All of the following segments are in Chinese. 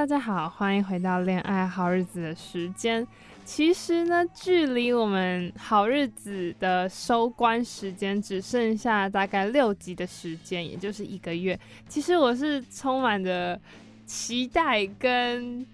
大家好，欢迎回到恋爱好日子的时间。其实呢，距离我们好日子的收官时间只剩下大概六集的时间，也就是一个月。其实我是充满着期待跟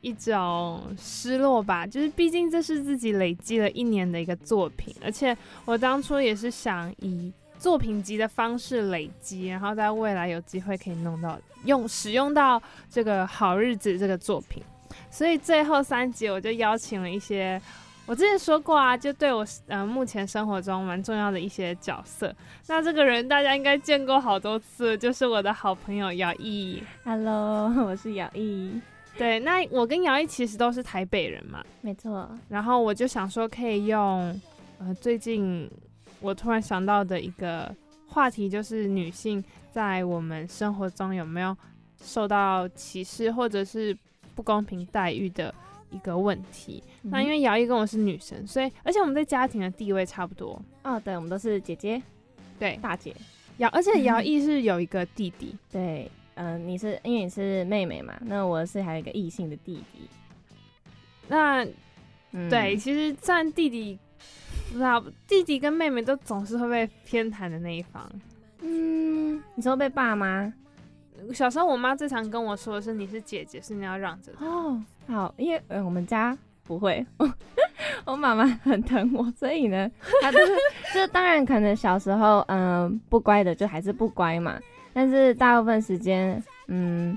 一种失落吧，就是毕竟这是自己累积了一年的一个作品，而且我当初也是想以。作品集的方式累积，然后在未来有机会可以弄到用使用到这个好日子这个作品，所以最后三集我就邀请了一些我之前说过啊，就对我呃目前生活中蛮重要的一些角色。那这个人大家应该见过好多次，就是我的好朋友姚毅。Hello，我是姚毅。对，那我跟姚毅其实都是台北人嘛，没错。然后我就想说可以用呃最近。我突然想到的一个话题就是女性在我们生活中有没有受到歧视或者是不公平待遇的一个问题。嗯、那因为姚毅跟我是女生，所以而且我们在家庭的地位差不多。哦，对，我们都是姐姐，对，大姐。姚，而且姚毅是有一个弟弟。嗯、对，嗯、呃，你是因为你是妹妹嘛？那我是还有一个异性的弟弟。那，嗯、对，其实占弟弟。不知道弟弟跟妹妹都总是会被偏袒的那一方。嗯，你说被爸妈？小时候我妈最常跟我说的是：“你是姐姐，是你要让着。”哦，好，因为呃我们家不会，我妈妈很疼我，所以呢，她就是就当然可能小时候嗯、呃、不乖的就还是不乖嘛，但是大部分时间嗯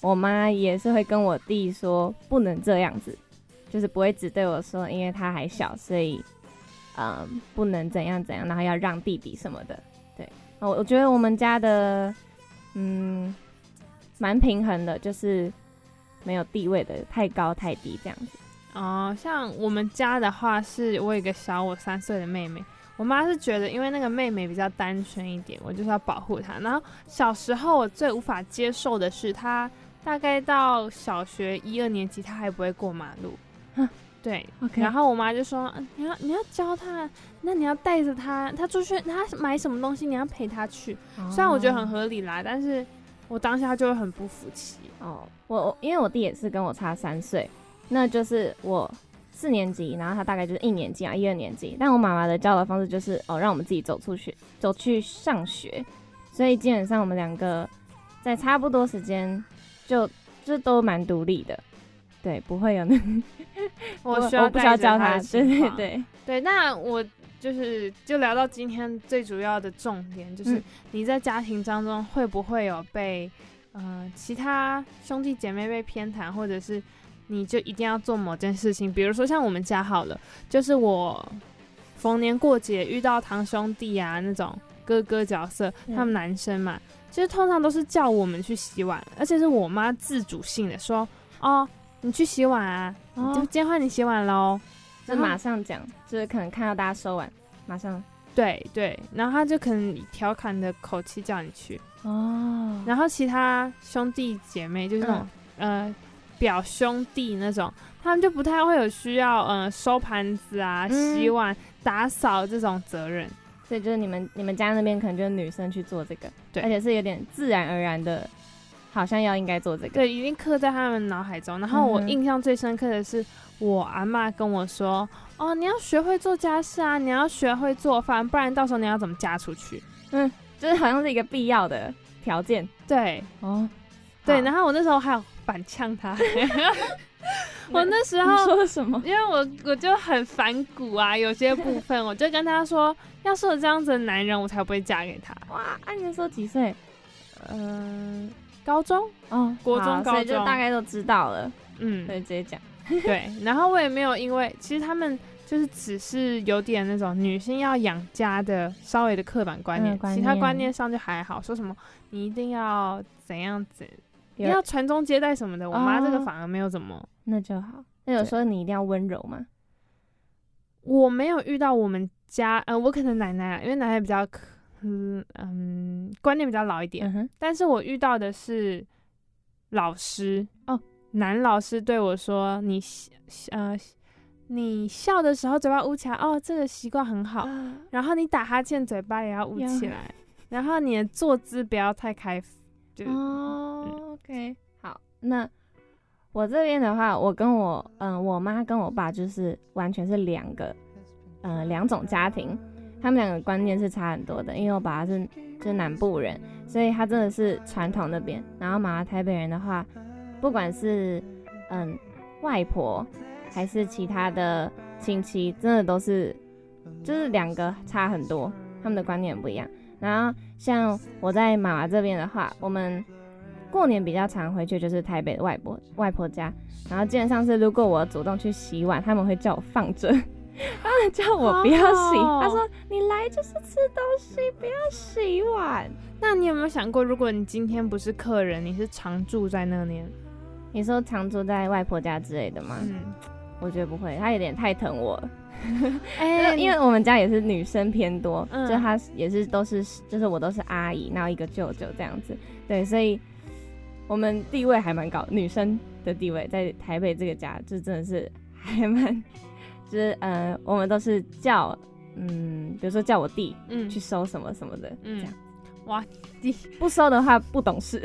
我妈也是会跟我弟说不能这样子，就是不会只对我说，因为他还小，所以。嗯，不能怎样怎样，然后要让弟弟什么的，对，我我觉得我们家的，嗯，蛮平衡的，就是没有地位的太高太低这样子。哦，像我们家的话，是我有一个小我三岁的妹妹，我妈是觉得因为那个妹妹比较单纯一点，我就是要保护她。然后小时候我最无法接受的是，她大概到小学一二年级，她还不会过马路。对.然后我妈就说：“你要你要教他，那你要带着他，他出去，他买什么东西，你要陪他去。Oh. 虽然我觉得很合理啦，但是我当下就会很不服气。哦，我我因为我弟也是跟我差三岁，那就是我四年级，然后他大概就是一年级啊，一二年级。但我妈妈的教导方式就是哦，让我们自己走出去，走去上学。所以基本上我们两个在差不多时间就就都蛮独立的。”对，不会有那，我需要我不需要教他。对对对对，那我就是就聊到今天最主要的重点，就是你在家庭当中会不会有被呃其他兄弟姐妹被偏袒，或者是你就一定要做某件事情？比如说像我们家好了，就是我逢年过节遇到堂兄弟啊那种哥哥角色，他们男生嘛，其实通常都是叫我们去洗碗，而且是我妈自主性的说哦。你去洗碗啊！哦、就今天换你洗碗喽。就马上讲，就是可能看到大家收碗，马上。对对，然后他就可能以调侃的口气叫你去。哦。然后其他兄弟姐妹就是那种、嗯、呃表兄弟那种，他们就不太会有需要呃收盘子啊、嗯、洗碗、打扫这种责任。所以就是你们你们家那边可能就是女生去做这个，对，而且是有点自然而然的。好像要应该做这个，对，已经刻在他们脑海中。然后我印象最深刻的是，我阿妈跟我说：“哦，你要学会做家事啊，你要学会做饭，不然到时候你要怎么嫁出去？”嗯，就是好像是一个必要的条件。对，哦，对。然后我那时候还有反呛他。我那时候说什么？因为我我就很反骨啊，有些部分我就跟他说，要是有这样子的男人，我才不会嫁给他。哇，按你说几岁？嗯、呃，高中嗯，国中、高中就大概都知道了。嗯，可以直接讲。对，然后我也没有因为，其实他们就是只是有点那种女性要养家的稍微的刻板观念，嗯、观念其他观念上就还好。说什么你一定要怎样子，一定要传宗接代什么的，我妈这个反而没有怎么。哦那就好。那有时候你一定要温柔吗？我没有遇到我们家，呃，我可能奶奶，因为奶奶比较，嗯嗯，观念比较老一点。但是我遇到的是老师哦，男老师对我说：“你呃，你笑的时候嘴巴捂起来，哦，这个习惯很好。啊、然后你打哈欠，嘴巴也要捂起来。然后你的坐姿不要太开。”就哦、嗯、，OK，好，那。我这边的话，我跟我嗯，我妈跟我爸就是完全是两个，呃，两种家庭，他们两个观念是差很多的。因为我爸爸是就是南部人，所以他真的是传统那边。然后妈妈台北人的话，不管是嗯外婆还是其他的亲戚，真的都是就是两个差很多，他们的观念不一样。然后像我在妈妈这边的话，我们。过年比较常回去就是台北的外婆外婆家，然后基本上是如果我主动去洗碗，他们会叫我放着，他们叫我不要洗，他说你来就是吃东西，不要洗碗。那你有没有想过，如果你今天不是客人，你是常住在那里？你说常住在外婆家之类的吗？嗯，我觉得不会，他有点太疼我了。哎、欸，因为我们家也是女生偏多，嗯、就他也是都是就是我都是阿姨，然后一个舅舅这样子，对，所以。我们地位还蛮高，女生的地位在台北这个家就真的是还蛮，就是呃，我们都是叫嗯，比如说叫我弟嗯去收什么什么的，嗯，这样，哇，弟不收的话不懂事，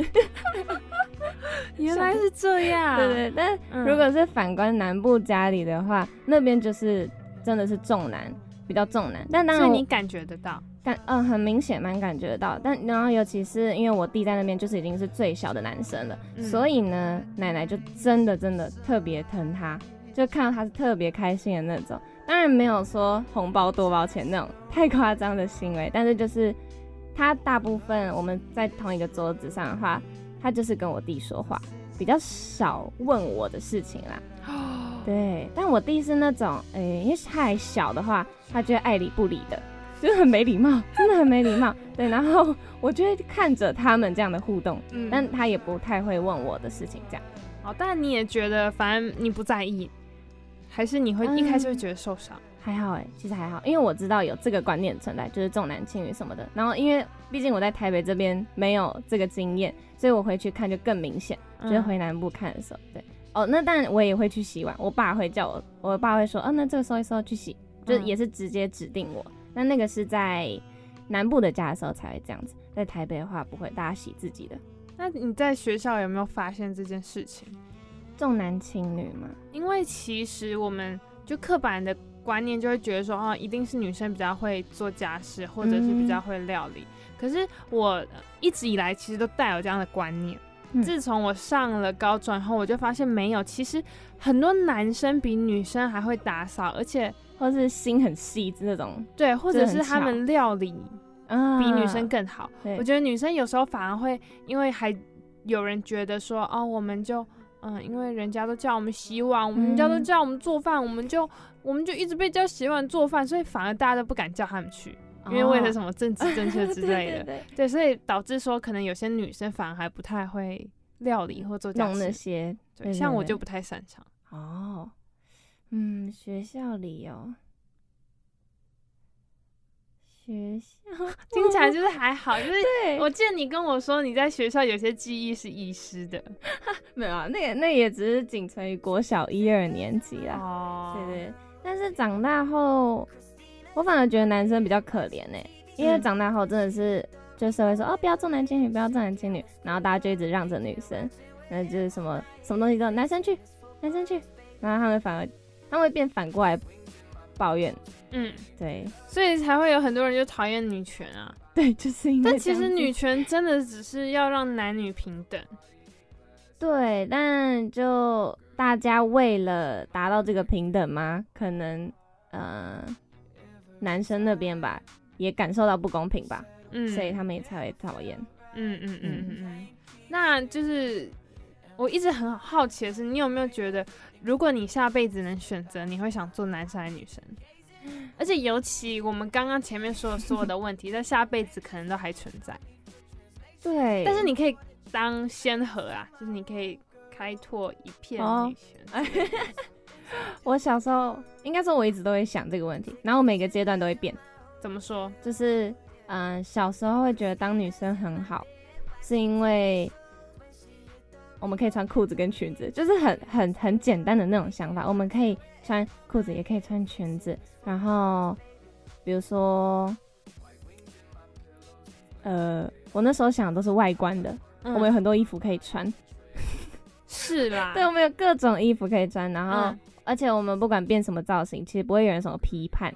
原来是这样，对，对对，但如果是反观南部家里的话，嗯、那边就是真的是重男，比较重男，但当然你感觉得到。感嗯，很明显，蛮感觉得到。但然后尤其是因为我弟在那边，就是已经是最小的男生了，嗯、所以呢，奶奶就真的真的特别疼他，就看到他是特别开心的那种。当然没有说红包多包钱那种太夸张的行为，但是就是他大部分我们在同一个桌子上的话，他就是跟我弟说话，比较少问我的事情啦。哦，对，但我弟是那种，哎、欸，因为太小的话，他就会爱理不理的。就是很没礼貌，真的很没礼貌。对，然后我就会看着他们这样的互动，嗯，但他也不太会问我的事情，这样。好，但你也觉得，反正你不在意，还是你会一开始会觉得受伤？嗯，还好哎，其实还好，因为我知道有这个观念存在，就是重男轻女什么的。然后因为毕竟我在台北这边没有这个经验，所以我回去看就更明显。就是回南部看的时候，对，哦，那当然我也会去洗碗，我爸会叫我，我爸会说，哦，那这个收一收去洗，就也是直接指定我。那那个是在南部的家的时候才会这样子，在台北的话不会，大家洗自己的。那你在学校有没有发现这件事情？重男轻女吗？因为其实我们就刻板的观念就会觉得说，哦，一定是女生比较会做家事，或者是比较会料理。嗯、可是我一直以来其实都带有这样的观念。嗯、自从我上了高中后，我就发现没有，其实很多男生比女生还会打扫，而且。或是心很细致那种，对，或者是他们料理比女生更好。啊、我觉得女生有时候反而会，因为还有人觉得说，哦，我们就，嗯，因为人家都叫我们洗碗，我们人家都叫我们做饭，嗯、我们就，我们就一直被叫洗碗做饭，所以反而大家都不敢叫他们去，因为为了什么政治正确之 类的，对，对，对，对，所以导致说可能有些女生反而还不太会料理或做家事那些，对，对，像我就不太擅长。哦。嗯，学校里哦，学校 听起来就是还好，就是我记得你跟我说你在学校有些记忆是遗失的，没有啊，那个那也只是仅存于国小一二年级啦。哦，对对，但是长大后，我反而觉得男生比较可怜呢，因为长大后真的是就社会说哦，不要重男轻女，不要重男轻女，然后大家就一直让着女生，那就是什么什么东西都男生去，男生去，然后他们反而他们会变反过来抱怨，嗯，对，所以才会有很多人就讨厌女权啊。对，就是因为。但其实女权真的只是要让男女平等。对，但就大家为了达到这个平等吗，可能呃男生那边吧也感受到不公平吧，嗯，所以他们也才会讨厌。嗯嗯嗯嗯嗯。那就是我一直很好奇的是，你有没有觉得，如果你下辈子能选择，你会想做男生还是女生？而且尤其我们刚刚前面说的所有的问题，在下辈子可能都还存在。对，但是你可以当先河啊，就是你可以开拓一片女权。Oh. 我小时候应该说我一直都会想这个问题，然后每个阶段都会变。怎么说？就是嗯、呃，小时候会觉得当女生很好，是因为我们可以穿裤子跟裙子，就是很很很简单的那种想法。我们可以穿裤子，也可以穿裙子。然后，比如说，呃，我那时候想的都是外观的，嗯、我们有很多衣服可以穿，是啦，对，我们有各种衣服可以穿，然后，嗯、而且我们不管变什么造型，其实不会有人什么批判，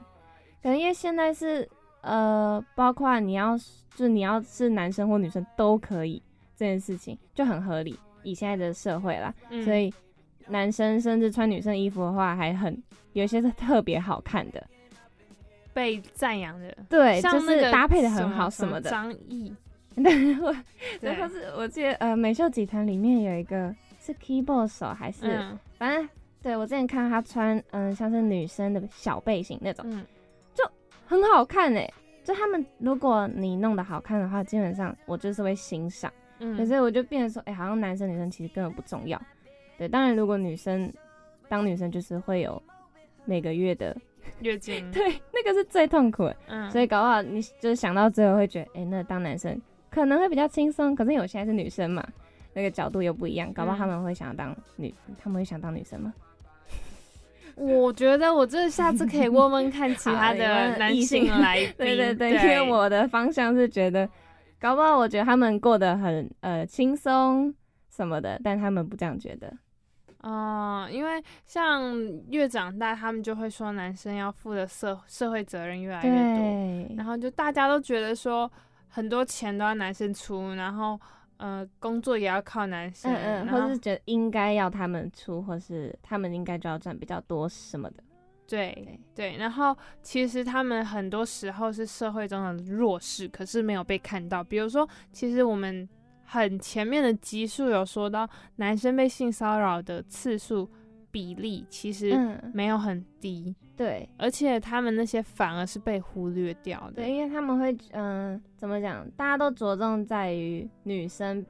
可能因为现在是，呃，包括你要，就是你要是男生或女生都可以，这件事情就很合理，以现在的社会啦，嗯、所以。男生甚至穿女生衣服的话，还很有一些是特别好看的，被赞扬的。对，就是搭配的很好什么的。张译，对，我然后是我记得呃，美秀集团里面有一个是 keyboard 手还是，嗯、反正对我之前看他穿嗯、呃、像是女生的小背心那种，嗯、就很好看哎。就他们如果你弄得好看的话，基本上我就是会欣赏。嗯，可是我就变得说，哎、欸，好像男生女生其实根本不重要。对，当然，如果女生当女生，就是会有每个月的 月经，对，那个是最痛苦的。嗯，所以搞不好你就是想到最后会觉得，哎、欸，那当男生可能会比较轻松。可是因为我现在是女生嘛，那个角度又不一样，搞不好他们会想要当女，嗯、他们会想当女生吗？我觉得我这下次可以问问看其他的男性来宾，对对对，对因为我的方向是觉得，搞不好我觉得他们过得很呃轻松什么的，但他们不这样觉得。哦、嗯，因为像越长大，他们就会说男生要负的社社会责任越来越多，对。然后就大家都觉得说很多钱都要男生出，然后呃工作也要靠男生，嗯嗯，后或是觉得应该要他们出，或是他们应该就要赚比较多什么的，对对，对，然后其实他们很多时候是社会中的弱势，可是没有被看到，比如说其实我们。很前面的集数有说到，男生被性骚扰的次数比例其实没有很低，嗯、对，而且他们那些反而是被忽略掉的，对，因为他们会，嗯、呃，怎么讲？大家都着重在于女生，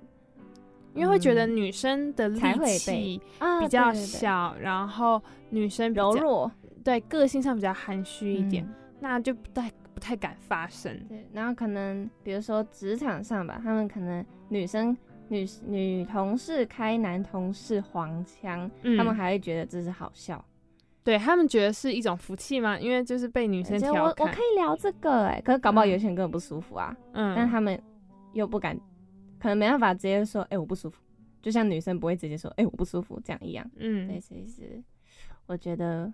因为会觉得女生的力气比较小，啊、对对。对，然后女生比较柔弱，对，个性上比较含蓄一点，嗯、那就不太不太敢发声。对，然后可能比如说职场上吧，他们可能。女生女女同事开男同事黄腔，嗯、他们还会觉得这是好笑，对他们觉得是一种福气吗？因为就是被女生调侃。我我可以聊这个哎、欸，可是搞不好有些人根本不舒服啊。嗯，但他们又不敢，可能没办法直接说哎、欸、我不舒服，就像女生不会直接说哎、欸、我不舒服这样一样。嗯，对，所以是我觉得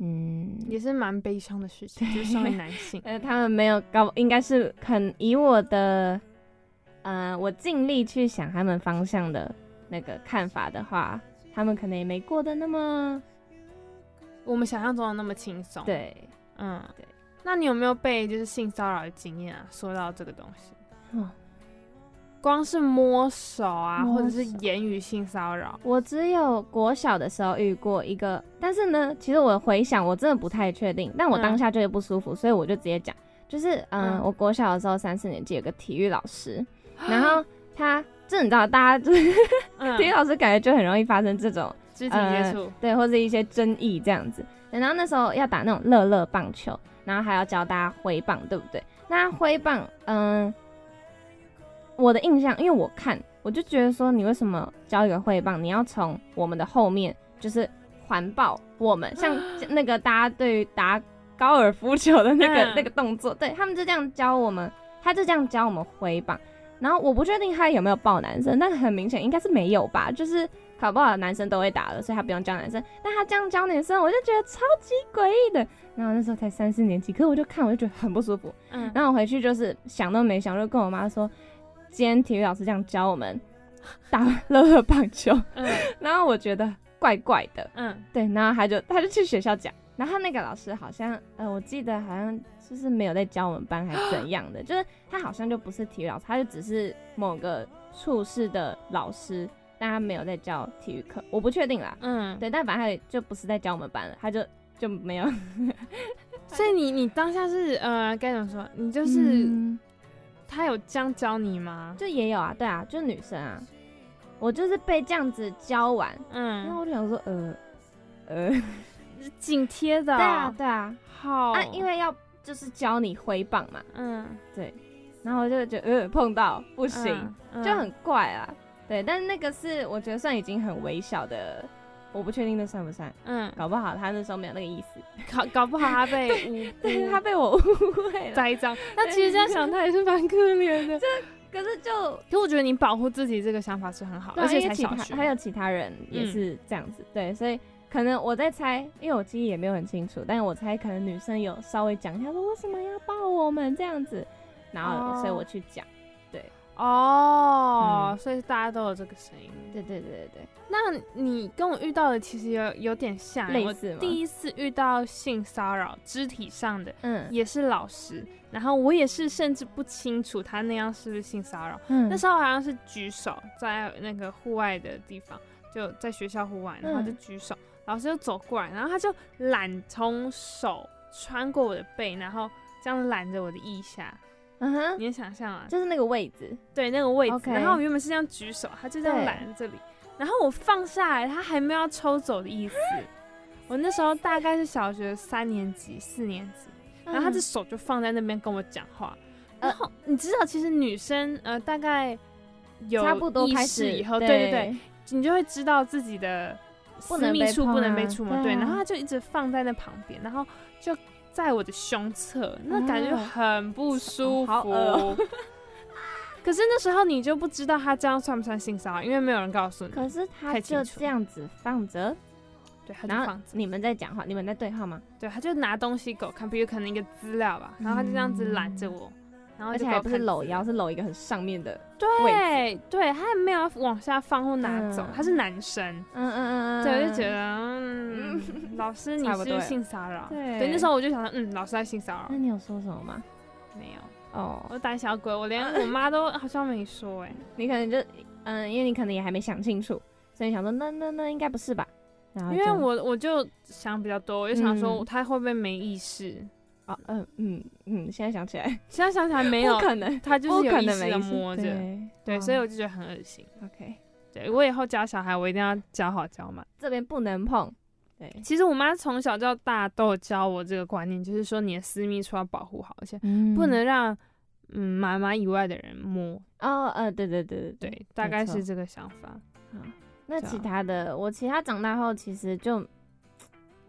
嗯也是蛮悲伤的事情，就是身为男性，呃他们没有搞，应该是肯以我的。嗯、呃，我尽力去想他们方向的那个看法的话，他们可能也没过得那么我们想象中的那么轻松。对，嗯，对。那你有没有被就是性骚扰的经验啊？说到这个东西，哦，光是摸手啊，手或者是言语性骚扰，我只有国小的时候遇过一个，但是呢，其实我回想，我真的不太确定，但我当下就会不舒服，嗯、所以我就直接讲，就是嗯，嗯我国小的时候三四年级有个体育老师。然后他，这你知道，大家就是 体育老师，感觉就很容易发生这种肢体接触，对，或者一些争议这样子。然后那时候要打那种乐乐棒球，然后还要教大家挥棒，对不对？那挥棒，嗯，我的印象，因为我看，我就觉得说，你为什么教一个挥棒，你要从我们的后面就是环抱我们，像 那个大家对于打高尔夫球的那个那个动作，对他们就这样教我们。他就这样教我们挥棒。然后我不确定他有没有抱男生，但很明显应该是没有吧，就是考不好男生都会打了，所以他不用教男生。但他这样教女生，我就觉得超级诡异的。然后那时候才三四年级，可是我就看我就觉得很不舒服。嗯，然后我回去就是想都没想，就跟我妈说，今天体育老师这样教我们打乐乐棒球，嗯，然后我觉得怪怪的，嗯，对，然后他就他就去学校讲，然后那个老师好像呃，我记得好像。就是没有在教我们班还是怎样的，就是他好像就不是体育老师，他就只是某个处室的老师，但他没有在教体育课，我不确定啦。嗯，对，但反正他就不是在教我们班了，他就就没有。所以你你当下是呃该怎么说？你就是、嗯、他有这样教你吗？就也有啊，对啊，就是女生啊，我就是被这样子教完，嗯，然后我就想说呃呃，紧贴的，对啊对啊，好。啊，因为要。就是教你挥棒嘛，嗯，对，然后我就觉得呃碰到不行，嗯嗯、就很怪啊，对，但是那个是我觉得算已经很微小的，我不确定那算不算，嗯，搞不好他那时候没有那个意思，搞搞不好他被 误，对，他被我误会了，栽赃，那其实这样想他也是蛮可怜的，这可是就，可我觉得你保护自己这个想法是很好，而且才小学，还有其他人也是这样子，嗯、对，所以。可能我在猜，因为我记忆也没有很清楚，但是我猜可能女生有稍微讲一下说为什么要抱我们？这样子，然后所以我去讲，对，哦，嗯、所以大家都有这个声音，对对对对对。那你跟我遇到的其实有有点像，类似第一次遇到性骚扰，肢体上的，嗯，也是老师，然后我也是甚至不清楚他那样是不是性骚扰，嗯，那时候好像是举手在那个户外的地方，就在学校户外，然后就举手。嗯老师就走过来，然后他就揽从手穿过我的背，然后这样揽着我的腋下。嗯哼，你能想象啊？就是那个位置，对，那个位置。Okay. 然后我原本是这样举手，他就这样揽着这里。然后我放下来，他还没有要抽走的意思。我那时候大概是小学三年级、四年级，然后他的手就放在那边跟我讲话。嗯、然后你知道，其实女生呃大概有差不多意识以后，对对对，你就会知道自己的。私密处不能被触摸，对，然后他就一直放在那旁边，然后就在我的胸侧，那感觉很不 舒服。可是那时候你就不知道他这样算不算性骚扰，因为没有人告诉你。可是他就这样子放着，对，他就放着。你们在讲话，你们在对话吗？对，他就拿东西给我看，比如可能一个资料吧，然后他就这样子揽着我。然后而且还不是搂腰，是搂一个很上面的。对对，他也没有往下放或拿走，嗯、他是男生。嗯嗯嗯嗯，对，我就觉得，嗯，老师你是性骚扰。对，对，那时候我就想说，嗯，老师在性骚扰。那你有说什么吗？没有。哦，我胆小鬼，我连 我妈都好像没说哎、欸。你可能就，嗯，因为你可能也还没想清楚，所以想说，那那那应该不是吧？然后因为我我就想比较多，我就想说他会不会没意识。嗯嗯嗯嗯，现在想起来，现在想起来没有，可能他就是有意识的摸着，对，对，所以我就觉得很恶心。OK，对，我以后教小孩，我一定要教好教满，这边不能碰。对，其实我妈从小到大都有教我这个观念，就是说你的私密处要保护好，而且不能让嗯妈妈以外的人摸。哦，呃，对对对对对，大概是这个想法。好，那其他的，我其他长大后其实就。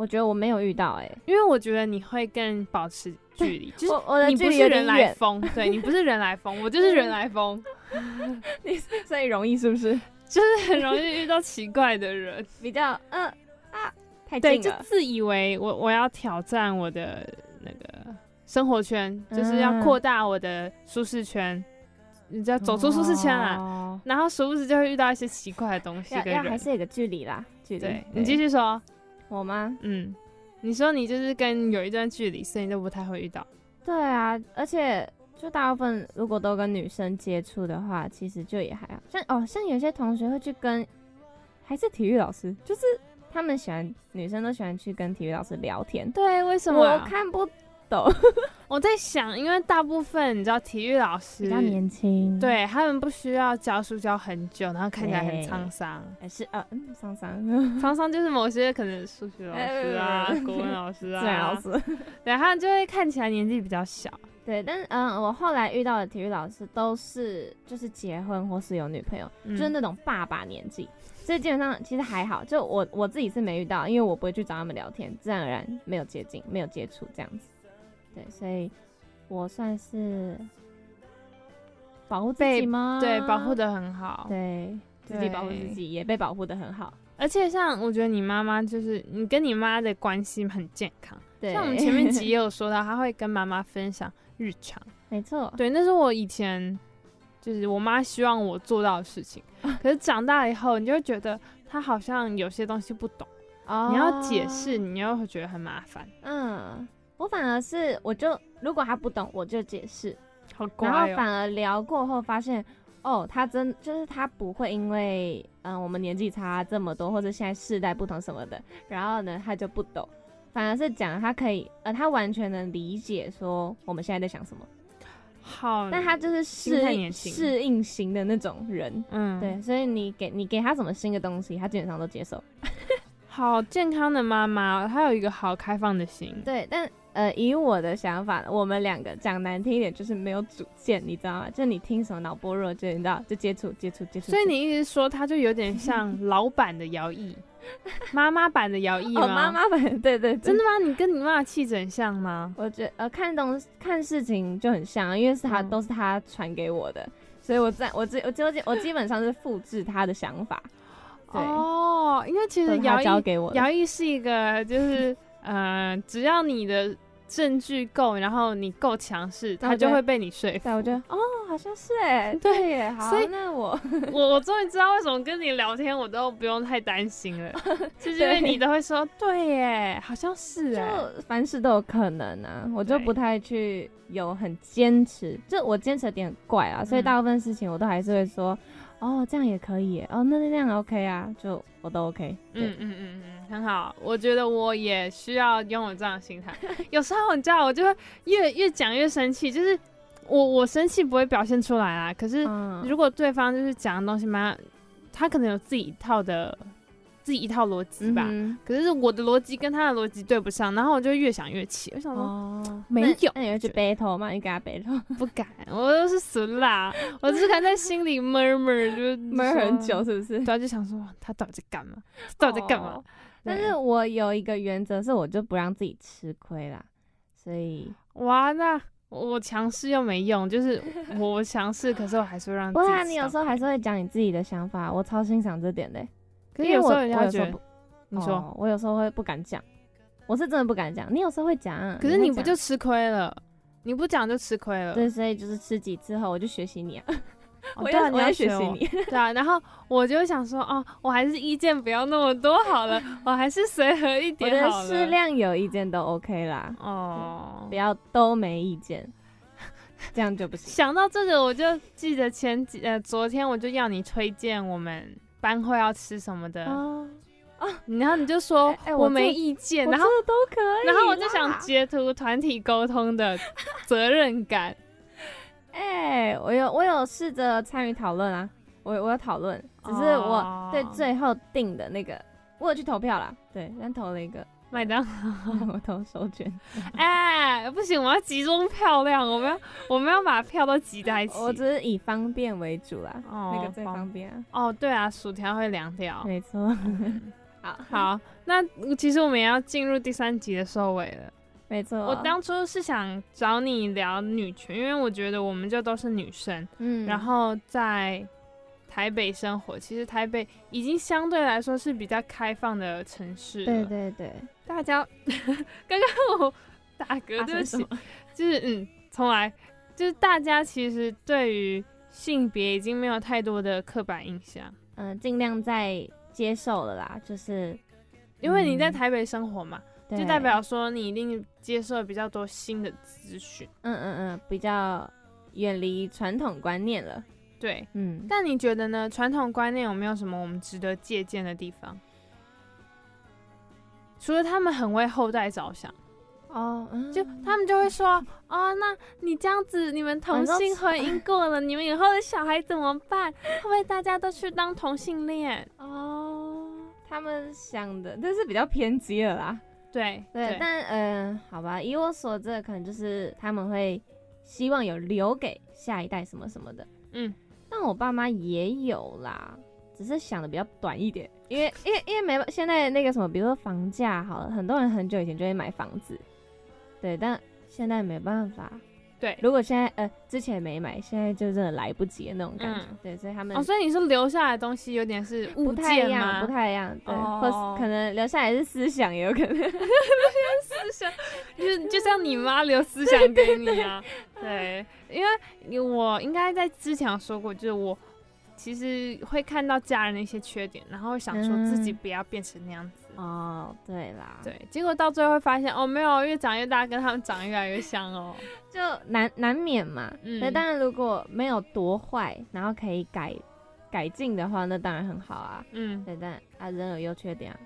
我觉得我没有遇到哎、欸，因为我觉得你会更保持距离，就是你不是人来疯，对，你不是人来疯，我就是人来疯，你所以容易是不是？就是很容易遇到奇怪的人，比较嗯啊太近对，就自以为我我要挑战我的那个生活圈，就是要扩大我的舒适圈，你就要走出舒适圈啊，哦、然后时不时就会遇到一些奇怪的东西要要还是有个距离啦，距离，你继续说。我吗？嗯，你说你就是跟有一段距离，所以你都不太会遇到。对啊，而且就大部分如果都跟女生接触的话，其实就也还好。像哦，像有些同学会去跟，还是体育老师，就是他们喜欢女生都喜欢去跟体育老师聊天。对，为什么？我看不。我在想，因为大部分你知道体育老师比较年轻，对他们不需要教书教很久，然后看起来很沧桑，还是呃沧桑，沧桑就是某些可能数学老师啊、国文老师啊、自然老师，对，他们就会看起来年纪比较小。对，但嗯，我后来遇到的体育老师都是就是结婚或是有女朋友，嗯、就是那种爸爸年纪，所以基本上其实还好。就我我自己是没遇到，因为我不会去找他们聊天，自然而然没有接近，没有接触这样子。对，所以我算是保护自己吗？对，保护的很好。对，自己保护自己，也被保护的很好。而且像我觉得你妈妈就是你跟你妈的关系很健康。对，像我们前面集也有说到，她会跟妈妈分享日常。没错。对，那是我以前就是我妈希望我做到的事情。可是长大了以后，你就会觉得她好像有些东西不懂，哦、你要解释，你又会觉得很麻烦。嗯，我反而是我就如果他不懂，我就解释。好乖哦。然后反而聊过后发现。哦，他真就是他不会因为嗯、呃、我们年纪差这么多，或者现在世代不同什么的，然后呢他就不懂，反而是讲他可以呃他完全能理解说我们现在在想什么。好，但他就是适应适应型的那种人，嗯，对，所以你给你给他什么新的东西，他基本上都接受。好健康的妈妈，她有一个好开放的心。对，但。呃，以我的想法，我们两个讲难听一点，就是没有主见，你知道吗？就你听什么脑波弱，就你知道，就接触接触接触。所以你一直说，他就有点像 老版的姚毅，妈妈版的姚毅 吗？妈妈版，对，对对。真的吗？你跟你妈妈气质很像吗？我觉得呃，看东看事情就很像，因为是他、嗯、都是他传给我的，所以我在我基我基我基本上是复制他的想法。对哦，因为其实姚毅是一个就是。呃，只要你的证据够，然后你够强势，他就会被你说服。对，我觉得哦，好像是哎，对耶，好，所以那我我 我终于知道为什么跟你聊天我都不用太担心了，就是因为你都会说对耶，好像是哎，就凡事都有可能啊，我就不太去有很坚持，就我坚持的点很怪啊，所以大部分事情我都还是会说。哦，这样也可以哦，那那样 OK 啊，就我都 OK。嗯嗯嗯嗯，很好，我觉得我也需要拥有这样的心态。有时候你知道，我就会越越讲越生气，就是我我生气不会表现出来啊，可是如果对方就是讲的东西嘛，他可能有自己一套的。自己一套逻辑吧，嗯、可是我的逻辑跟他的逻辑对不上，然后我就越想越气。我想说，哦、没有，那你会去 battle 吗？你给他 battle？不敢，我都是损啦，我只敢在心里 murmur，就 murmur 很久，是不是？对，就想说他到底在干嘛？到底在干嘛？哦、但是我有一个原则，是我就不让自己吃亏啦。所以，哇，那我强势又没用，就是 我强势，可是我还是会让自己。不然你有时候还是会讲你自己的想法，我超欣赏这点的。可是有时候人家觉得，你说、哦、我有时候会不敢讲，我是真的不敢讲。你有时候会讲，可是你不就吃亏了？你不讲就吃亏了。对，所以就是吃几次后，我就学习你啊。哦、对啊，你要学习你。对啊，然后我就想说，哦，我还是意见不要那么多好了，我还是随和一点好了。适量有意见都 OK 啦。哦，不要都没意见，这样就不行。想到这个，我就记得前几呃，昨天我就要你推荐我们。班会要吃什么的啊？然后你就说哎我没意见，然后都可以，然后我就想截图团体沟通的责任感。哎，我有我有试着参与讨论啊，我我有讨论，只是我对最后定的那个，我有去投票啦，对，但投了一个。麦当劳，我投手卷。哎，不行，我要集中漂亮，我们要我们要把票都集在一起。我只是以方便为主啦，哦、那个最方便、啊。哦，对啊，薯条会凉掉。没错。好好，那其实我们也要进入第三集的收尾了。没错。我当初是想找你聊女权，因为我觉得我们就都是女生，嗯，然后在。台北生活，其实台北已经相对来说是比较开放的城市。对对对，大家 刚刚我打嗝，对不起，就是嗯，从来就是大家其实对于性别已经没有太多的刻板印象，嗯、呃，尽量在接受了啦，就是因为你在台北生活嘛，嗯、就代表说你一定接受比较多新的资讯，嗯嗯嗯，比较远离传统观念了。对，嗯，但你觉得呢？传统观念有没有什么我们值得借鉴的地方？除了他们很为后代着想，哦，嗯、就他们就会说，哦，那你这样子，你们同性婚姻过了，你们以后的小孩怎么办？会不会大家都去当同性恋？哦，他们想的，这是比较偏激了啦。对对，但嗯、呃，好吧，以我所知，可能就是他们会希望有留给下一代什么什么的，嗯。但我爸妈也有啦，只是想的比较短一点，因为因为因为没现在那个什么，比如说房价好了，很多人很久以前就会买房子，对，但现在没办法，对，如果现在呃之前没买，现在就真的来不及的那种感觉。嗯、对，所以他们哦，所以你说留下来的东西有点是不太一样，不太一样，对，哦、或是可能留下来是思想，也有可能思想，就就像你妈留思想给你啊。对，对，因为我应该在之前有说过，就是我。其实会看到家人的一些缺点，然后想说自己不要变成那样子。嗯、哦，对啦，对，结果到最后会发现，哦，没有，越长越大，跟他们长得越来越像哦，就难难免嘛。嗯，那当然如果没有多坏，然后可以改改进的话，那当然很好啊。嗯，对，但啊，人有优缺点啊。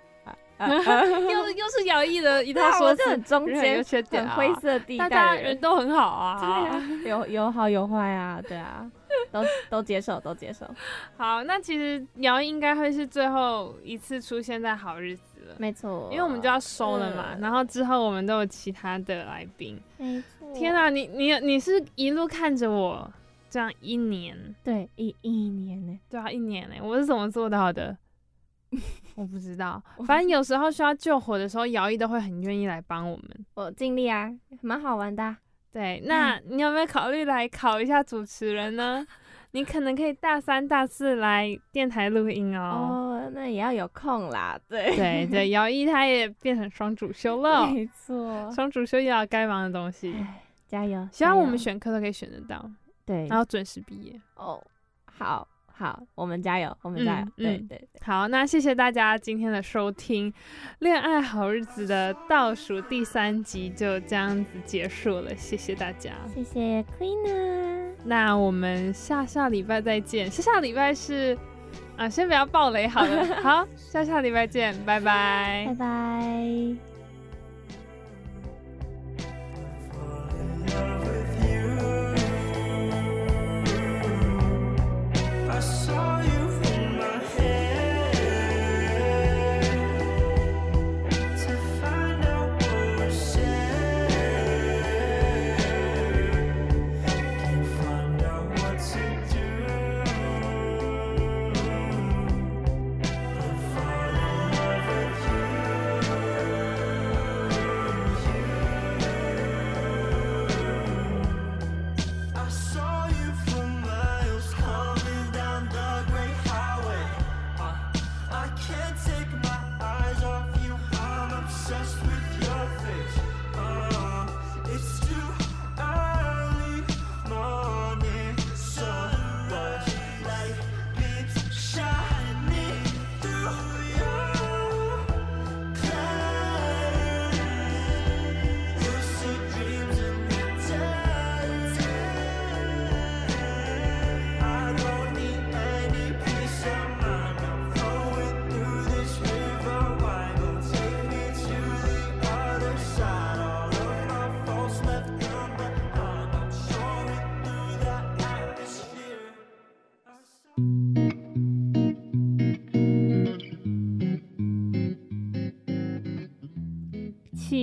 又 又是姚毅的一套说辞，很中间，很灰色地带，大家人都很好啊，啊有有好有坏啊，对啊，都都接受，都接受。好，那其实姚毅应该会是最后一次出现在好日子了，没错，因为我们就要收了嘛，然后之后我们都有其他的来宾，没错。天啊，你你你是一路看着我这样一年，对，一一年呢，对啊，一年呢，我是怎么做到的？我不知道，反正有时候需要救火的时候，姚毅都会很愿意来帮我们。我尽力啊，蛮好玩的啊。对，那 你有没有考虑来考一下主持人呢？你可能可以大三、大四来电台录音哦。哦，那也要有空啦。对对对，姚一他也变成双主修了。没错，双主修也要该忙的东西。加油！希望我们选课都可以选得到。对，然后准时毕业。哦，好。好，我们加油，我们加油。嗯、对对对，好，那谢谢大家今天的收听，《恋爱好日子》的倒数第三集就这样子结束了，谢谢大家，谢谢 Queen。那我们下下礼拜再见，下下礼拜是啊，先不要暴雷好了，好，下下礼拜见，拜拜，拜拜。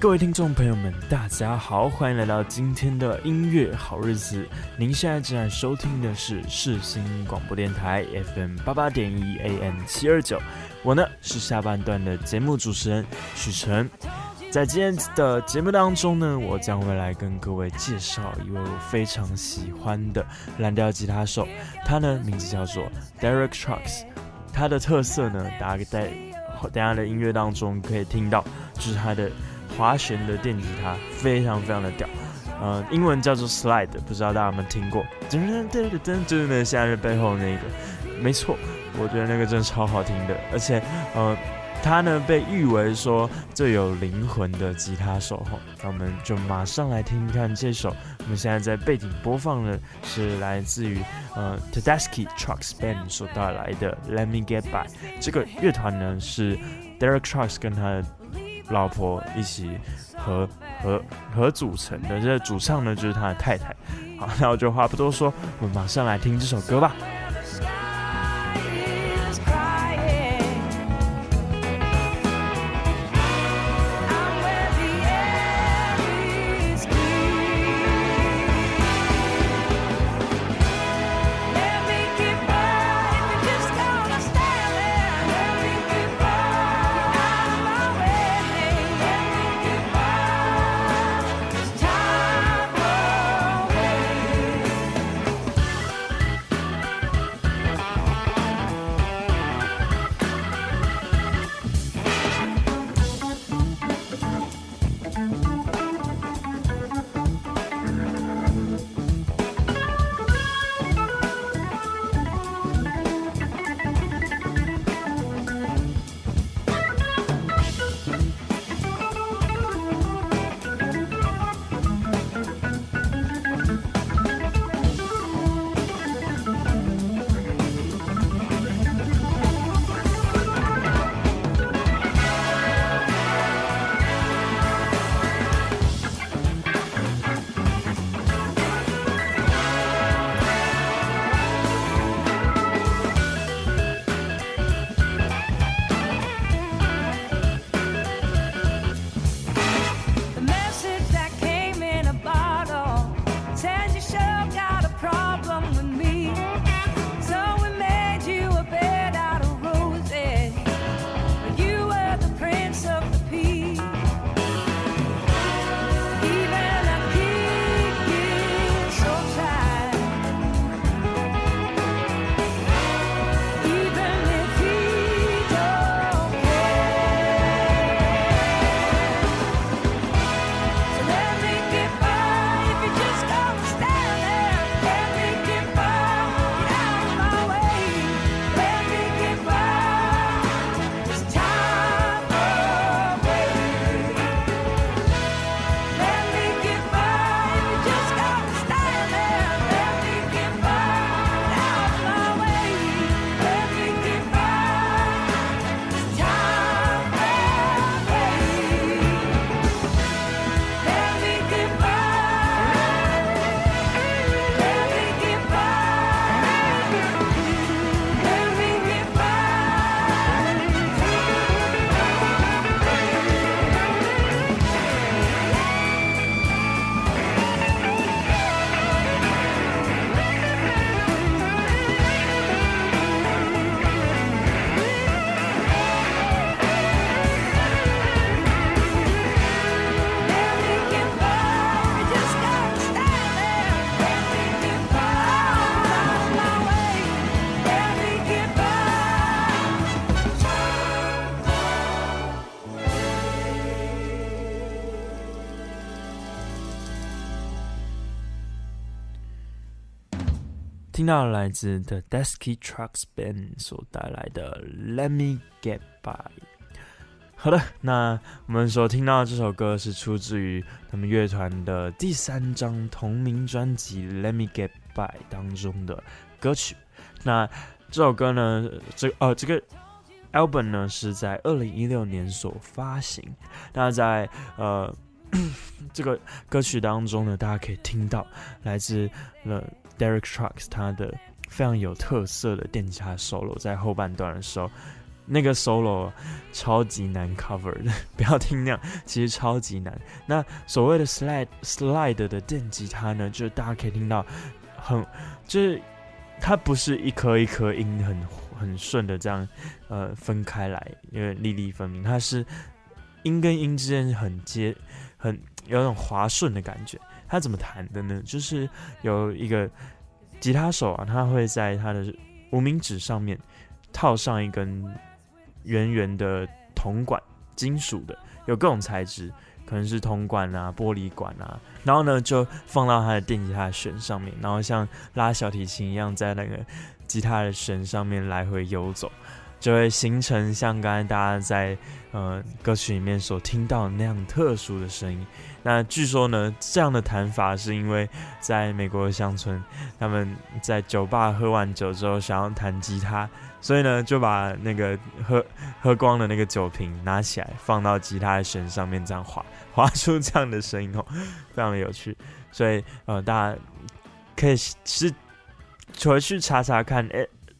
各位听众朋友们，大家好，欢迎来到今天的音乐好日子。您现在正在收听的是世新广播电台 FM 八八点一 AM 七二九，我呢是下半段的节目主持人许晨。在今天的节目当中呢，我将会来跟各位介绍一位我非常喜欢的蓝调吉他手，他呢名字叫做 Derek Trucks。他的特色呢，大家在等下的音乐当中可以听到，就是他的。滑弦的电吉他非常非常的屌，呃，英文叫做 slide，不知道大家有没有听过？噔噔噔噔噔，就是那个夏日背后那个，没错，我觉得那个真的超好听的，而且呃，他呢被誉为说最有灵魂的吉他手吼，那我们就马上来听一看这首。我们现在在背景播放的是来自于呃 Tedeschi Trucks Band 所带来的 Let Me Get By。这个乐团呢是 Derek Trucks 跟他的老婆一起合合合组成的，这主唱呢就是他的太太。好，那我就话不多说，我们马上来听这首歌吧。听到来自 The Desky Trucks Band 所带来的 Let Me Get By。好的，那我们所听到的这首歌是出自于他们乐团的第三张同名专辑《Let Me Get By》当中的歌曲。那这首歌呢，这呃这个 album 呢是在二零一六年所发行。那在呃 这个歌曲当中呢，大家可以听到来自了。Derek Trucks 他的非常有特色的电吉他 solo 在后半段的时候，那个 solo 超级难 cover 的，不要听那样，其实超级难。那所谓的 slide slide 的电吉他呢，就是大家可以听到很，就是它不是一颗一颗音很很顺的这样呃分开来，因为粒粒分明，它是音跟音之间很接，很有那种滑顺的感觉。他怎么弹的呢？就是有一个吉他手啊，他会在他的无名指上面套上一根圆圆的铜管，金属的，有各种材质，可能是铜管啊、玻璃管啊，然后呢就放到他的电吉他弦上面，然后像拉小提琴一样，在那个吉他的弦上面来回游走。就会形成像刚才大家在呃歌曲里面所听到的那样特殊的声音。那据说呢，这样的弹法是因为在美国的乡村，他们在酒吧喝完酒之后想要弹吉他，所以呢就把那个喝喝光的那个酒瓶拿起来放到吉他的弦上面，这样划划出这样的声音哦，非常的有趣。所以呃，大家可以是回去查查看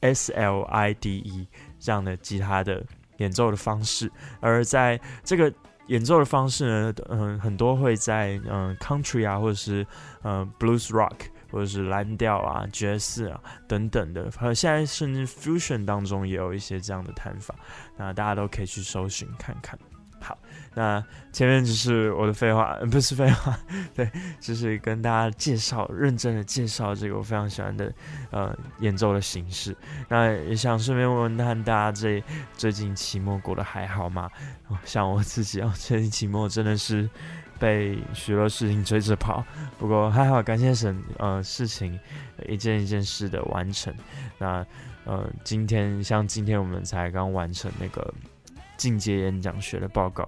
S L I D E。这样的吉他的演奏的方式，而在这个演奏的方式呢，嗯，很多会在嗯 country 啊，或者是嗯 blues rock，或者是蓝调啊、爵士啊等等的，和现在甚至 fusion 当中也有一些这样的弹法，那大家都可以去搜寻看看。好，那前面就是我的废话，不是废话，对，就是跟大家介绍，认真的介绍这个我非常喜欢的呃演奏的形式。那也想顺便问问看大家这最近期末过得还好吗？像我自己啊，最近期末真的是被许多事情追着跑，不过还好，感谢神，呃，事情一件一件事的完成。那呃，今天像今天我们才刚完成那个。进阶演讲学的报告，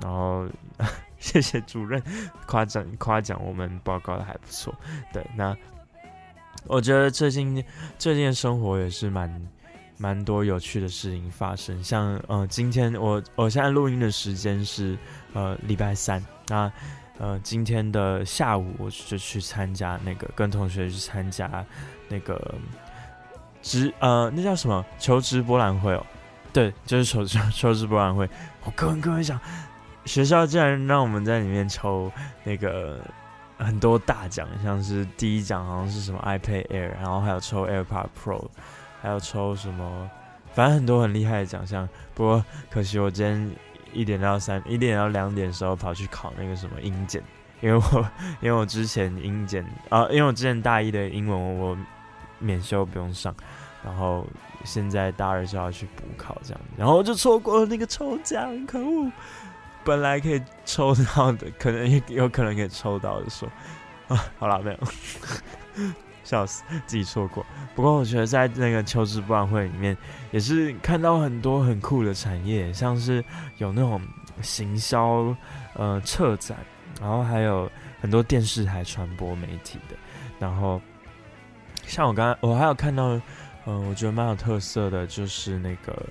然后 谢谢主任夸奖夸奖我们报告的还不错。对，那我觉得最近最近的生活也是蛮蛮多有趣的事情发生，像呃今天我我现在录音的时间是呃礼拜三，那呃今天的下午我就去参加那个跟同学去参加那个职呃那叫什么求职博览会哦。对，就是求求求职博览会。我跟各位讲，学校竟然让我们在里面抽那个很多大奖，像是第一奖好像是什么 iPad Air，然后还有抽 AirPod Pro，还有抽什么，反正很多很厉害的奖项。不过可惜我今天一点到三，一点到两点的时候跑去考那个什么英检，因为我因为我之前英检啊，因为我之前大一的英文我免修不用上。然后现在大二就要去补考，这样，然后就错过了那个抽奖，可恶！本来可以抽到的，可能也有可能可以抽到的说，说 啊，好了，没有，笑死，自己错过。不过我觉得在那个求职博览会里面，也是看到很多很酷的产业，像是有那种行销、呃，策展，然后还有很多电视台传播媒体的，然后像我刚刚，我还有看到。嗯、我觉得蛮有特色的，就是那个，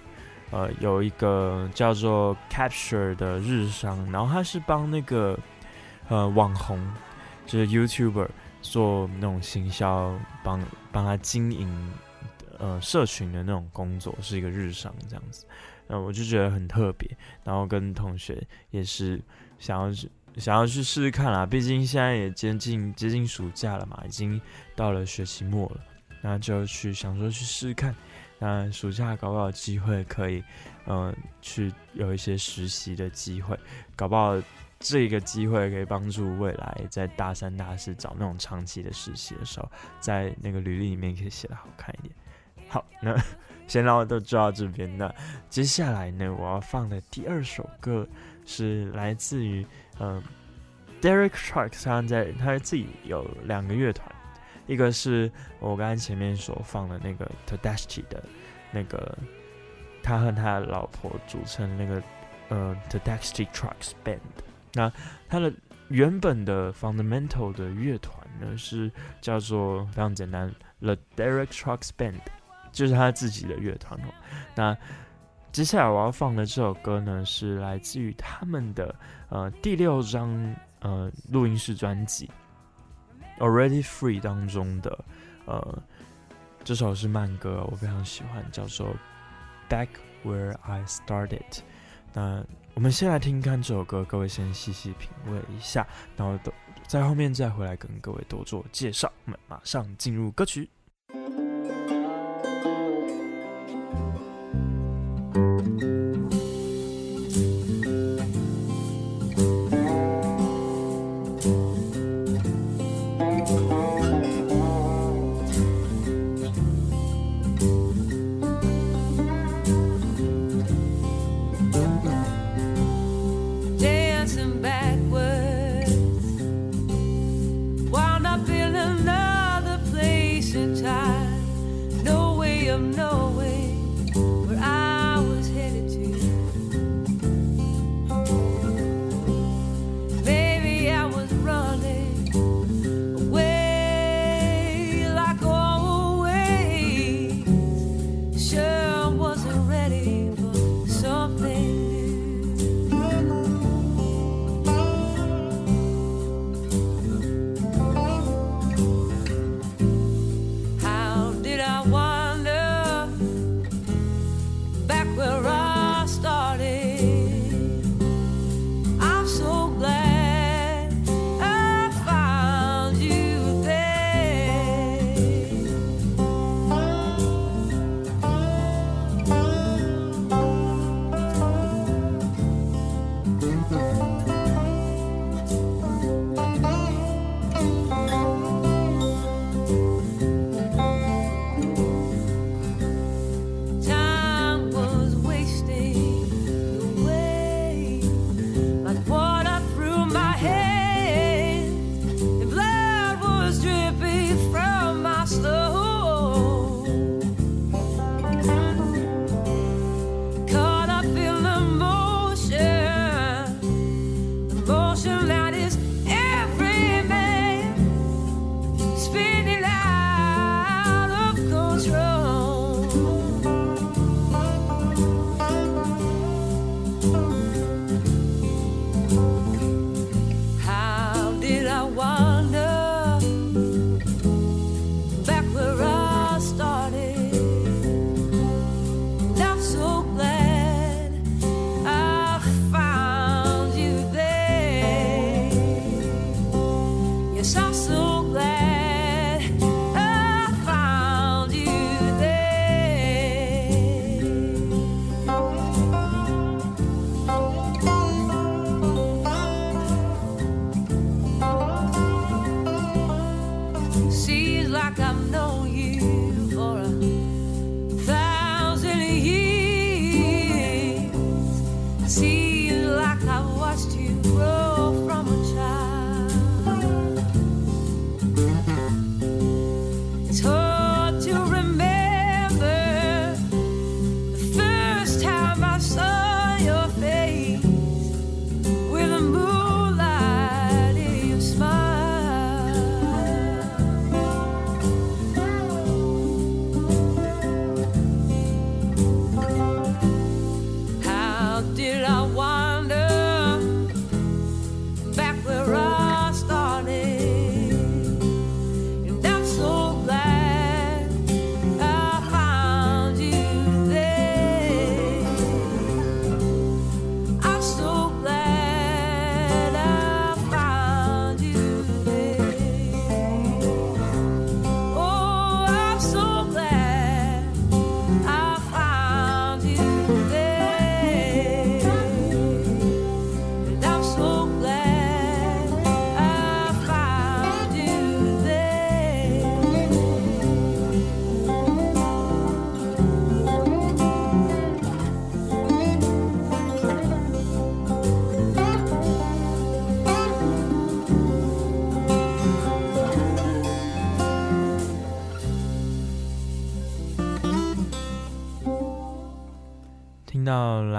呃，有一个叫做 Capture 的日商，然后他是帮那个，呃，网红，就是 YouTuber 做那种行销，帮帮他经营，呃，社群的那种工作，是一个日商这样子，那我就觉得很特别，然后跟同学也是想要去想要去试试看啦，毕竟现在也接近接近暑假了嘛，已经到了学期末了。那就去想说去试试看，那暑假搞不好机会可以，嗯、去有一些实习的机会，搞不好这个机会可以帮助未来在大三、大四找那种长期的实习的时候，在那个履历里面可以写的好看一点。好，那 先让我都做到这边。那接下来呢，我要放的第二首歌是来自于嗯、Derek Truck，他在他自己有两个乐团。一个是我刚才前面所放的那个 Tedeschi 的，那个他和他老婆组成那个呃 Tedeschi Trucks Band。那他的原本的 Fundamental 的乐团呢是叫做非常简单 The Derek Trucks Band，就是他自己的乐团哦。那接下来我要放的这首歌呢是来自于他们的呃第六张呃录音室专辑。Already Free 当中的，呃，这首是慢歌，我非常喜欢，叫做 Back Where I Started。那我们先来听看这首歌，各位先细细品味一下，然后等在后面再回来跟各位多做介绍。我们马上进入歌曲。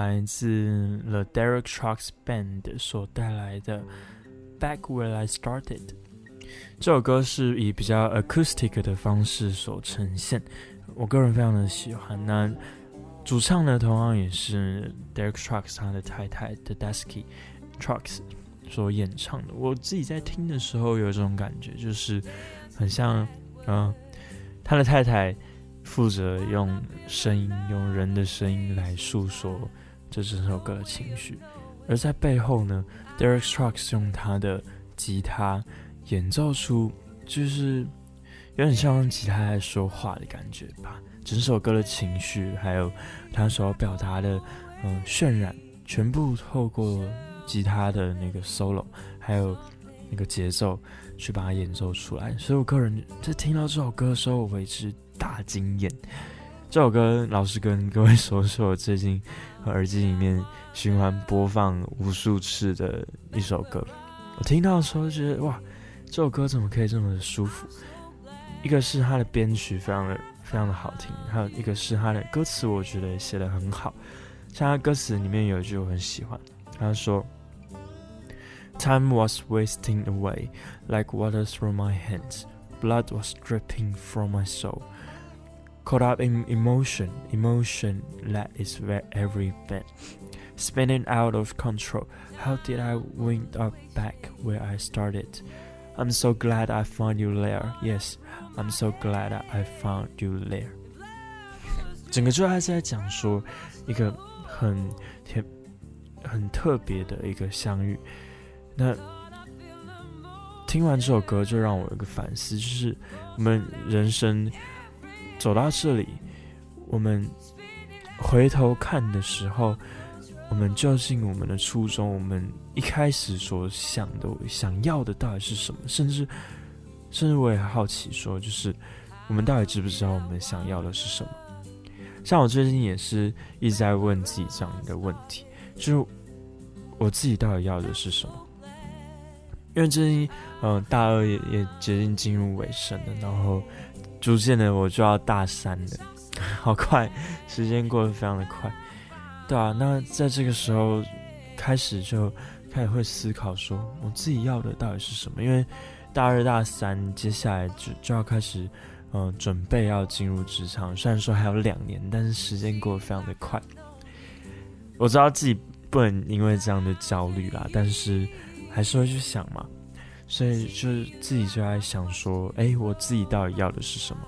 来自 The Derek Trucks Band 所带来的《Back Where I Started》这首歌是以比较 acoustic 的方式所呈现，我个人非常的喜欢。那主唱呢，同样也是 Derek Trucks 他的太太 Tedeschi Trucks 所演唱的。我自己在听的时候有这种感觉，就是很像，嗯、他的太太。负责用声音，用人的声音来诉说这整首歌的情绪，而在背后呢，Derek Trucks 用他的吉他演奏出，就是有点像吉他在说话的感觉吧。整首歌的情绪，还有他所要表达的，嗯，渲染，全部透过吉他的那个 solo，还有那个节奏去把它演奏出来。所以我个人在听到这首歌的时候，我为之。大惊艳！这首歌老实跟各位说，是我最近耳机里面循环播放无数次的一首歌。我听到的时候就觉得，哇，这首歌怎么可以这么的舒服？一个是它的编曲非常的非常的好听，还有一个是它的歌词，我觉得写的很好。像它歌词里面有一句我很喜欢，他说：“Time was wasting away like water through my hands, blood was dripping from my soul.” Caught up in emotion, emotion that is every bit, spinning out of control. How did I wind up back where I started? I'm so glad I found you there. Yes, I'm so glad I found you there. 整个就还是在讲说一个很特很特别的一个相遇。那听完这首歌，就让我有一个反思，就是我们人生。 走到这里，我们回头看的时候，我们究竟我们的初衷，我们一开始所想的、想要的到底是什么？甚至，甚至我也好奇说，就是我们到底知不知道我们想要的是什么？像我最近也是一直在问自己这样的问题，就是我自己到底要的是什么？因为最近，嗯、大二也也接近进入尾声了，然后。逐渐的，我就要大三了，好快，时间过得非常的快，对啊，那在这个时候，开始就开始会思考说，我自己要的到底是什么？因为大二大三，接下来就就要开始，嗯、准备要进入职场。虽然说还有两年，但是时间过得非常的快。我知道自己不能因为这样的焦虑啦，但是还是会去想嘛。所以就是自己就在想说，哎、我自己到底要的是什么？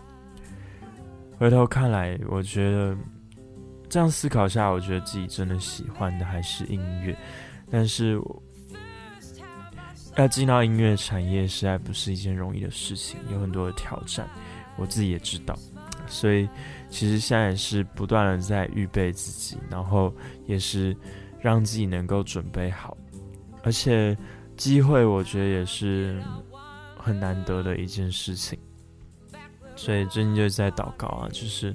回头看来，我觉得这样思考下，我觉得自己真的喜欢的还是音乐。但是要进到音乐产业，实在不是一件容易的事情，有很多的挑战，我自己也知道。所以其实现在也是不断的在预备自己，然后也是让自己能够准备好，而且。机会，我觉得也是很难得的一件事情，所以最近就在祷告啊，就是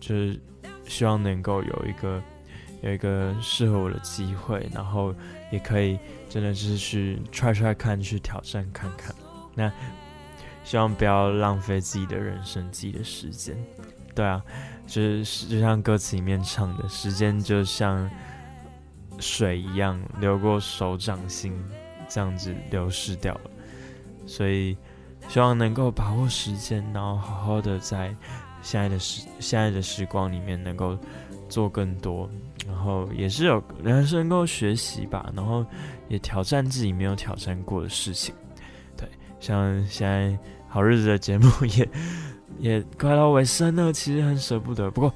就是希望能够有一个有一个适合我的机会，然后也可以真的是去 try try 看，去挑战看看。那希望不要浪费自己的人生、自己的时间。对啊，就是就像歌词里面唱的，时间就像水一样流过手掌心，这样子流失掉了。所以希望能够把握时间，然后好好的在现在的时现在的时光里面能够做更多。然后也是有人生能够学习吧，然后也挑战自己没有挑战过的事情。对，像现在好日子的节目也也快到尾声了，其实很舍不得。不过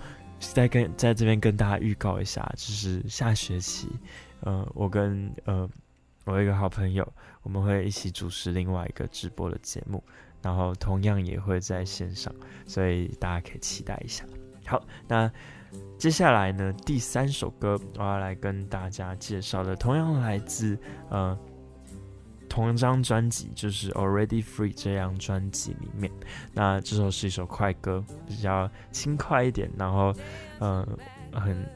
再跟在这边跟大家预告一下，就是下学期，呃，我跟呃我一个好朋友，我们会一起主持另外一个直播的节目，然后同样也会在线上，所以大家可以期待一下。好，那。接下来呢，第三首歌我要来跟大家介绍的，同样来自呃同一张专辑，就是《Already Free》这张专辑里面。那这首是一首快歌，比较轻快一点，然后呃很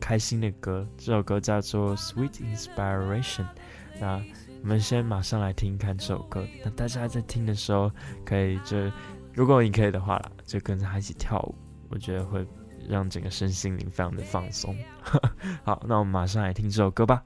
开心的歌。这首歌叫做《Sweet Inspiration》。那我们先马上来听一看这首歌。那大家在听的时候，可以就如果你可以的话啦，就跟着他一起跳舞，我觉得会。让整个身心灵非常的放松。好，那我们马上来听这首歌吧。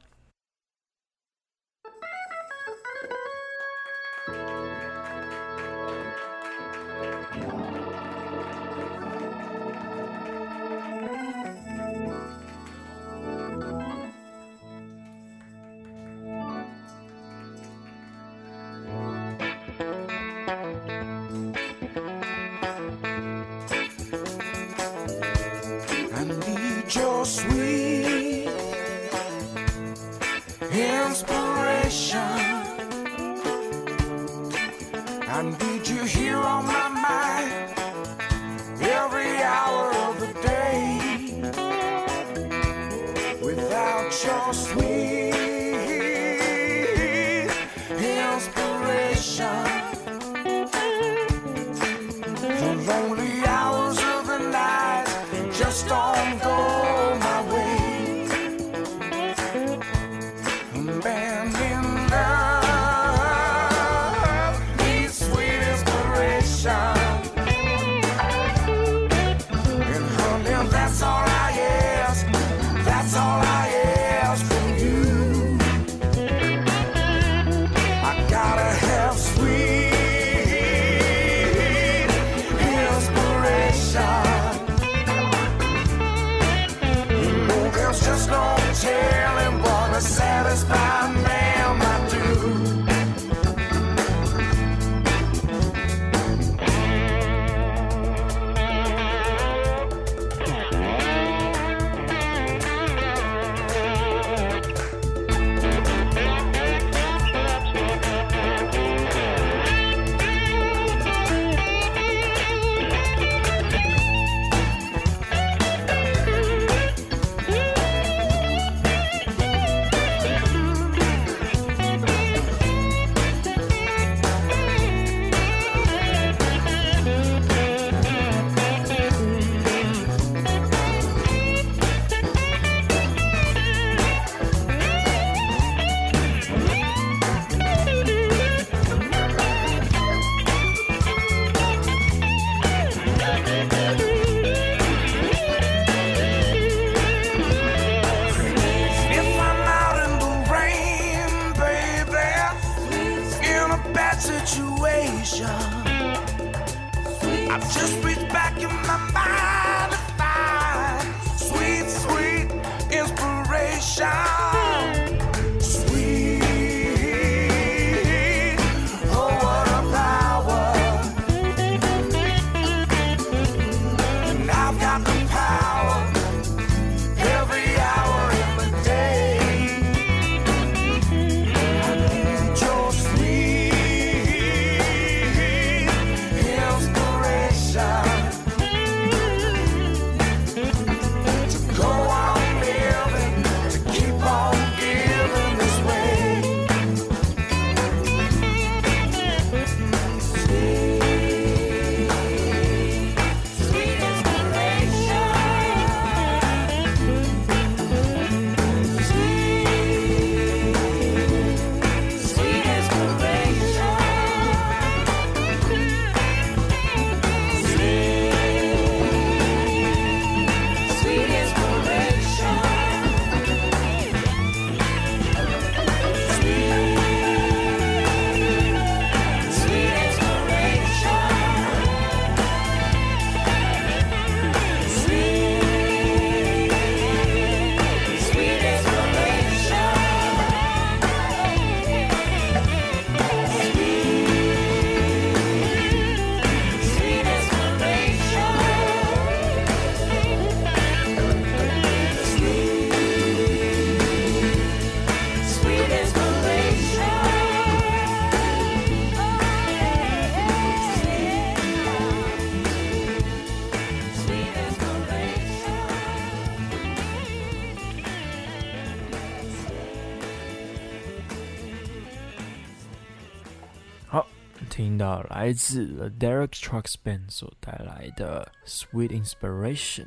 来自 The Derek Trucks Band 所带来的《Sweet Inspiration》。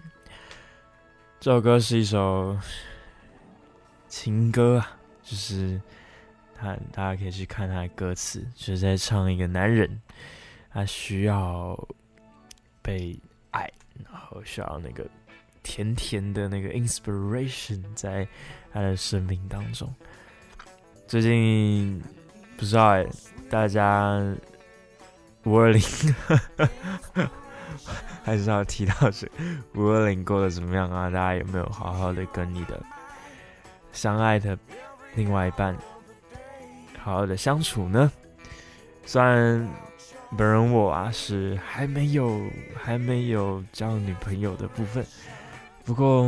这首歌是一首情歌啊，就是他大家可以去看他的歌词，就是在唱一个男人，他需要被爱，然后需要那个甜甜的那个 inspiration 在他的生命当中。最近不知道，大家五二零。还是要提到是五二零过得怎么样啊？大家有没有好好的跟你的相爱的另外一半好好的相处呢？虽然本人我啊是还没有还没有交女朋友的部分，不过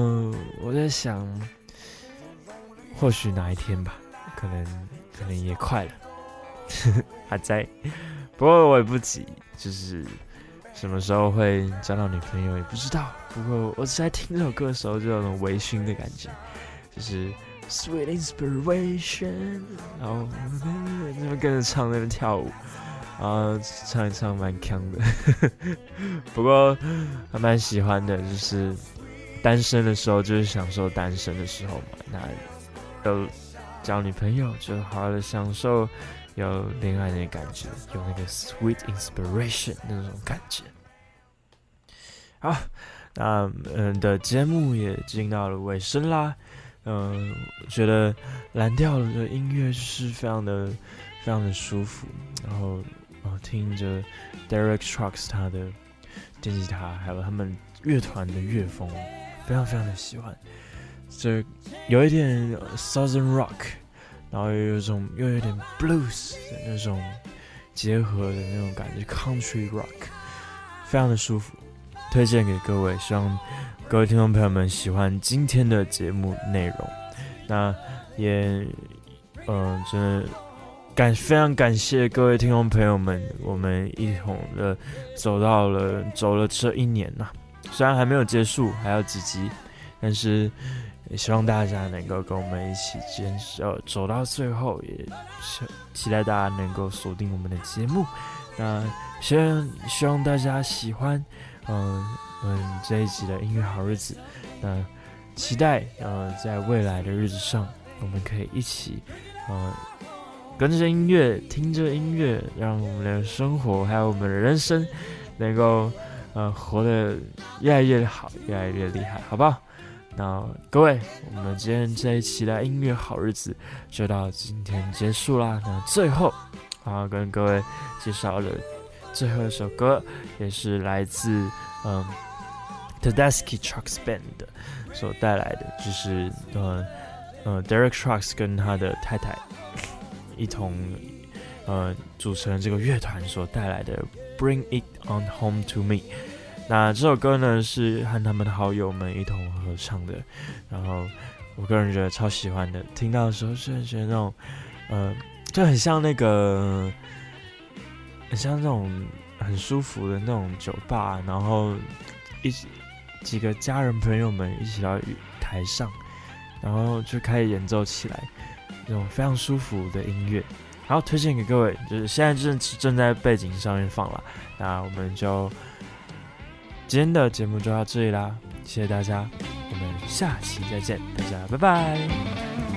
我在想，或许哪一天吧，可能可能也快了，还在，不过我也不急，就是。什么时候会交到女朋友也不知道，不过我只在听这首歌的时候就有种微醺的感觉，就是 Sweet Inspiration，然后那边跟着唱那边跳舞，然后唱一唱蛮强的，不过还蛮喜欢的，就是单身的时候就是享受单身的时候嘛，那有交女朋友就好好的享受。有恋爱的感觉，有那个 sweet inspiration 那种感觉。好，那嗯的节目也进到了尾声啦。嗯，觉得蓝调的音乐是非常的、非常的舒服。然后啊，听着 Derek Trucks 他的电吉他，还有他们乐团的乐风，非常非常的喜欢。这有一点 Southern Rock。然后又有一种又有点 blues 的那种结合的那种感觉，country rock，非常的舒服，推荐给各位，希望各位听众朋友们喜欢今天的节目内容。那也，嗯、真的感非常感谢各位听众朋友们，我们一同的走到了走了这一年呐、虽然还没有结束，还有几集，但是。也希望大家能够跟我们一起坚持，呃，走到最后，也期期待大家能够锁定我们的节目。那希望希望大家喜欢，嗯嗯这一集的音乐好日子。那期待，呃，在未来的日子上，我们可以一起，呃，跟着音乐，听着音乐，让我们的生活还有我们的人生，能够，呃，活得越来越好，越来越厉害，好不好？那各位，我们今天这一期的音乐好日子就到今天结束啦。那最后，啊，跟各位介绍的最后一首歌，也是来自嗯 Tedeschi Trucks Band 所带来的，就是呃呃 Derek Trucks 跟他的太太一同呃组成这个乐团所带来的 Bring It On Home To Me。那这首歌呢，是和他们的好友们一同合唱的，然后我个人觉得超喜欢的。听到的时候，是觉得那种，呃，就很像那个，很像那种很舒服的那种酒吧，然后一起几个家人朋友们一起到台上，然后就开始演奏起来，那种非常舒服的音乐。然后，推荐给各位，就是现在正正在背景上面放了，那我们就。今天的节目就到这里啦，谢谢大家，我们下期再见，大家拜拜。